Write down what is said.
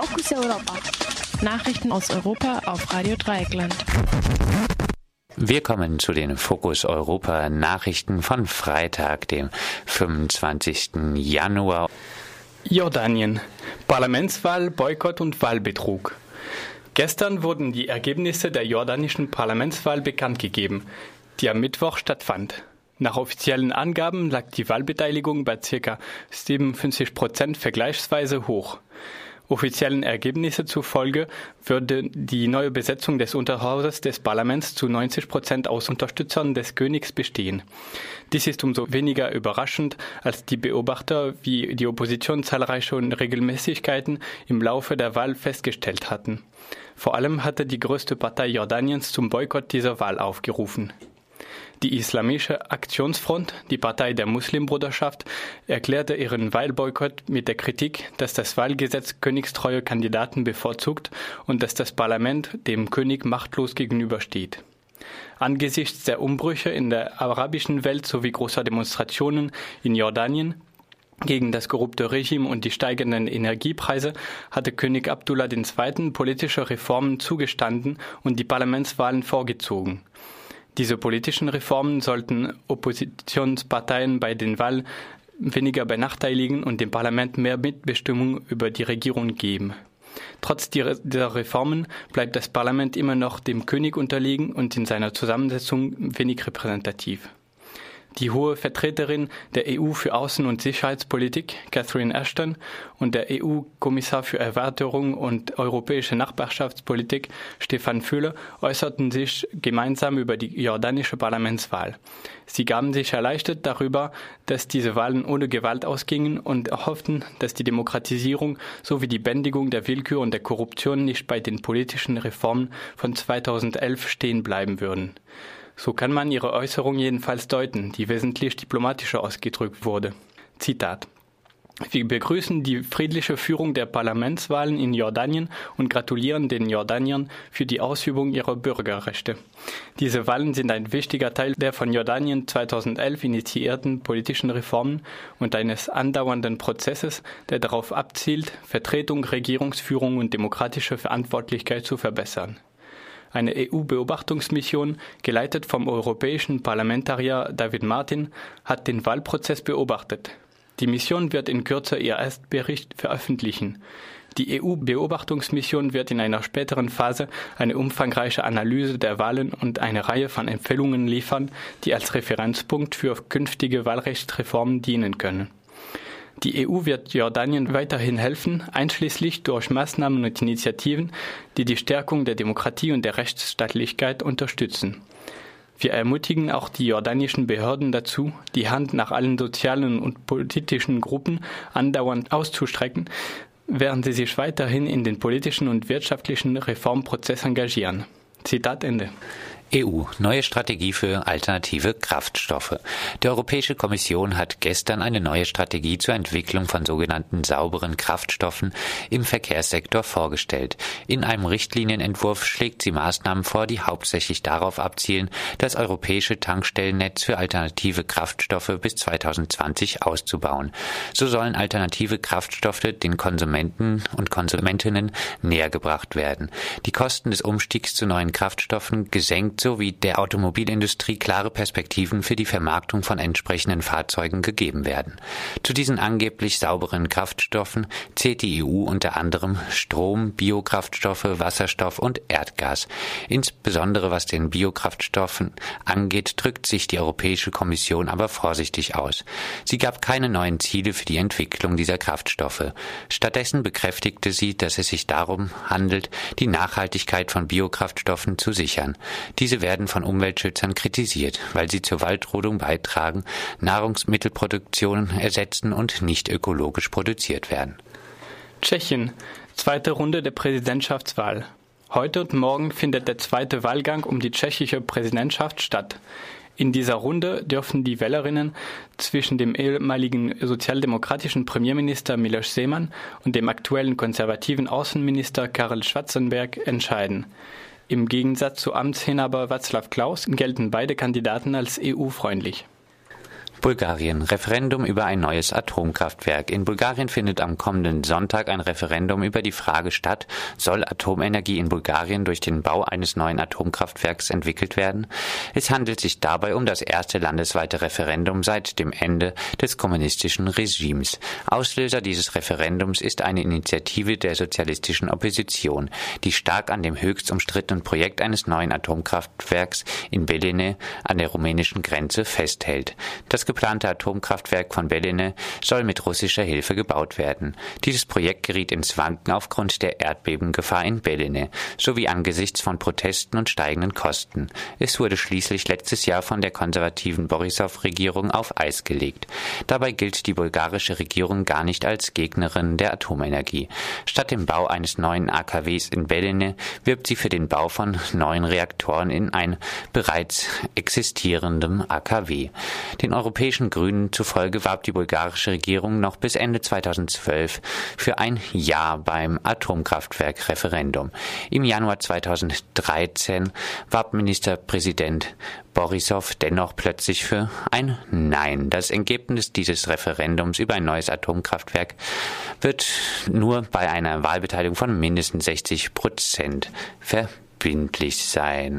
Fokus Europa. Nachrichten aus Europa auf Radio Dreieckland. Wir kommen zu den Fokus Europa Nachrichten von Freitag, dem 25. Januar. Jordanien. Parlamentswahl, Boykott und Wahlbetrug. Gestern wurden die Ergebnisse der jordanischen Parlamentswahl bekannt gegeben, die am Mittwoch stattfand. Nach offiziellen Angaben lag die Wahlbeteiligung bei ca. 57 Prozent vergleichsweise hoch. Offiziellen Ergebnissen zufolge würde die neue Besetzung des Unterhauses des Parlaments zu 90 Prozent aus Unterstützern des Königs bestehen. Dies ist umso weniger überraschend, als die Beobachter wie die Opposition zahlreiche Unregelmäßigkeiten im Laufe der Wahl festgestellt hatten. Vor allem hatte die größte Partei Jordaniens zum Boykott dieser Wahl aufgerufen. Die Islamische Aktionsfront, die Partei der Muslimbruderschaft, erklärte ihren Wahlboykott mit der Kritik, dass das Wahlgesetz königstreue Kandidaten bevorzugt und dass das Parlament dem König machtlos gegenübersteht. Angesichts der Umbrüche in der arabischen Welt sowie großer Demonstrationen in Jordanien gegen das korrupte Regime und die steigenden Energiepreise hatte König Abdullah II. politische Reformen zugestanden und die Parlamentswahlen vorgezogen. Diese politischen Reformen sollten Oppositionsparteien bei den Wahlen weniger benachteiligen und dem Parlament mehr Mitbestimmung über die Regierung geben. Trotz dieser Reformen bleibt das Parlament immer noch dem König unterlegen und in seiner Zusammensetzung wenig repräsentativ. Die hohe Vertreterin der EU für Außen- und Sicherheitspolitik, Catherine Ashton, und der EU-Kommissar für Erweiterung und europäische Nachbarschaftspolitik, Stefan Fülle, äußerten sich gemeinsam über die jordanische Parlamentswahl. Sie gaben sich erleichtert darüber, dass diese Wahlen ohne Gewalt ausgingen und hofften, dass die Demokratisierung sowie die Bändigung der Willkür und der Korruption nicht bei den politischen Reformen von 2011 stehen bleiben würden. So kann man ihre Äußerung jedenfalls deuten, die wesentlich diplomatischer ausgedrückt wurde. Zitat wir begrüßen die friedliche Führung der Parlamentswahlen in Jordanien und gratulieren den Jordaniern für die Ausübung ihrer Bürgerrechte. Diese Wahlen sind ein wichtiger Teil der von Jordanien 2011 initiierten politischen Reformen und eines andauernden Prozesses, der darauf abzielt, Vertretung, Regierungsführung und demokratische Verantwortlichkeit zu verbessern. Eine EU-Beobachtungsmission, geleitet vom europäischen Parlamentarier David Martin, hat den Wahlprozess beobachtet. Die Mission wird in Kürze ihr Erstbericht veröffentlichen. Die EU-Beobachtungsmission wird in einer späteren Phase eine umfangreiche Analyse der Wahlen und eine Reihe von Empfehlungen liefern, die als Referenzpunkt für künftige Wahlrechtsreformen dienen können. Die EU wird Jordanien weiterhin helfen, einschließlich durch Maßnahmen und Initiativen, die die Stärkung der Demokratie und der Rechtsstaatlichkeit unterstützen. Wir ermutigen auch die jordanischen Behörden dazu, die Hand nach allen sozialen und politischen Gruppen andauernd auszustrecken, während sie sich weiterhin in den politischen und wirtschaftlichen Reformprozess engagieren. Zitat Ende. EU neue Strategie für alternative Kraftstoffe. Die Europäische Kommission hat gestern eine neue Strategie zur Entwicklung von sogenannten sauberen Kraftstoffen im Verkehrssektor vorgestellt. In einem Richtlinienentwurf schlägt sie Maßnahmen vor, die hauptsächlich darauf abzielen, das europäische Tankstellennetz für alternative Kraftstoffe bis 2020 auszubauen. So sollen alternative Kraftstoffe den Konsumenten und Konsumentinnen näher gebracht werden. Die Kosten des Umstiegs zu neuen Kraftstoffen gesenkt sowie der Automobilindustrie klare Perspektiven für die Vermarktung von entsprechenden Fahrzeugen gegeben werden. Zu diesen angeblich sauberen Kraftstoffen zählt die EU unter anderem Strom, Biokraftstoffe, Wasserstoff und Erdgas. Insbesondere was den Biokraftstoffen angeht, drückt sich die Europäische Kommission aber vorsichtig aus. Sie gab keine neuen Ziele für die Entwicklung dieser Kraftstoffe. Stattdessen bekräftigte sie, dass es sich darum handelt, die Nachhaltigkeit von Biokraftstoffen zu sichern. Die diese werden von Umweltschützern kritisiert, weil sie zur Waldrodung beitragen, Nahrungsmittelproduktionen ersetzen und nicht ökologisch produziert werden. Tschechien. Zweite Runde der Präsidentschaftswahl. Heute und morgen findet der zweite Wahlgang um die tschechische Präsidentschaft statt. In dieser Runde dürfen die Wählerinnen zwischen dem ehemaligen sozialdemokratischen Premierminister Miloš Seemann und dem aktuellen konservativen Außenminister Karel Schwarzenberg entscheiden. Im Gegensatz zu Amtsinhaber Václav Klaus gelten beide Kandidaten als EU-freundlich. Bulgarien. Referendum über ein neues Atomkraftwerk. In Bulgarien findet am kommenden Sonntag ein Referendum über die Frage statt, soll Atomenergie in Bulgarien durch den Bau eines neuen Atomkraftwerks entwickelt werden? Es handelt sich dabei um das erste landesweite Referendum seit dem Ende des kommunistischen Regimes. Auslöser dieses Referendums ist eine Initiative der sozialistischen Opposition, die stark an dem höchst umstrittenen Projekt eines neuen Atomkraftwerks in Belene an der rumänischen Grenze festhält. Das geplante Atomkraftwerk von Belene soll mit russischer Hilfe gebaut werden. Dieses Projekt geriet ins Wanken aufgrund der Erdbebengefahr in Belene sowie angesichts von Protesten und steigenden Kosten. Es wurde schließlich letztes Jahr von der konservativen Borissow-Regierung auf Eis gelegt. Dabei gilt die bulgarische Regierung gar nicht als Gegnerin der Atomenergie. Statt dem Bau eines neuen AKWs in Belene wirbt sie für den Bau von neuen Reaktoren in ein bereits existierendem AKW. Den europäischen Grünen zufolge warb die bulgarische Regierung noch bis Ende 2012 für ein Ja beim Atomkraftwerk-Referendum. Im Januar 2013 warb Ministerpräsident Borissow dennoch plötzlich für ein Nein. Das Ergebnis dieses Referendums über ein neues Atomkraftwerk wird nur bei einer Wahlbeteiligung von mindestens 60 Prozent verbindlich sein.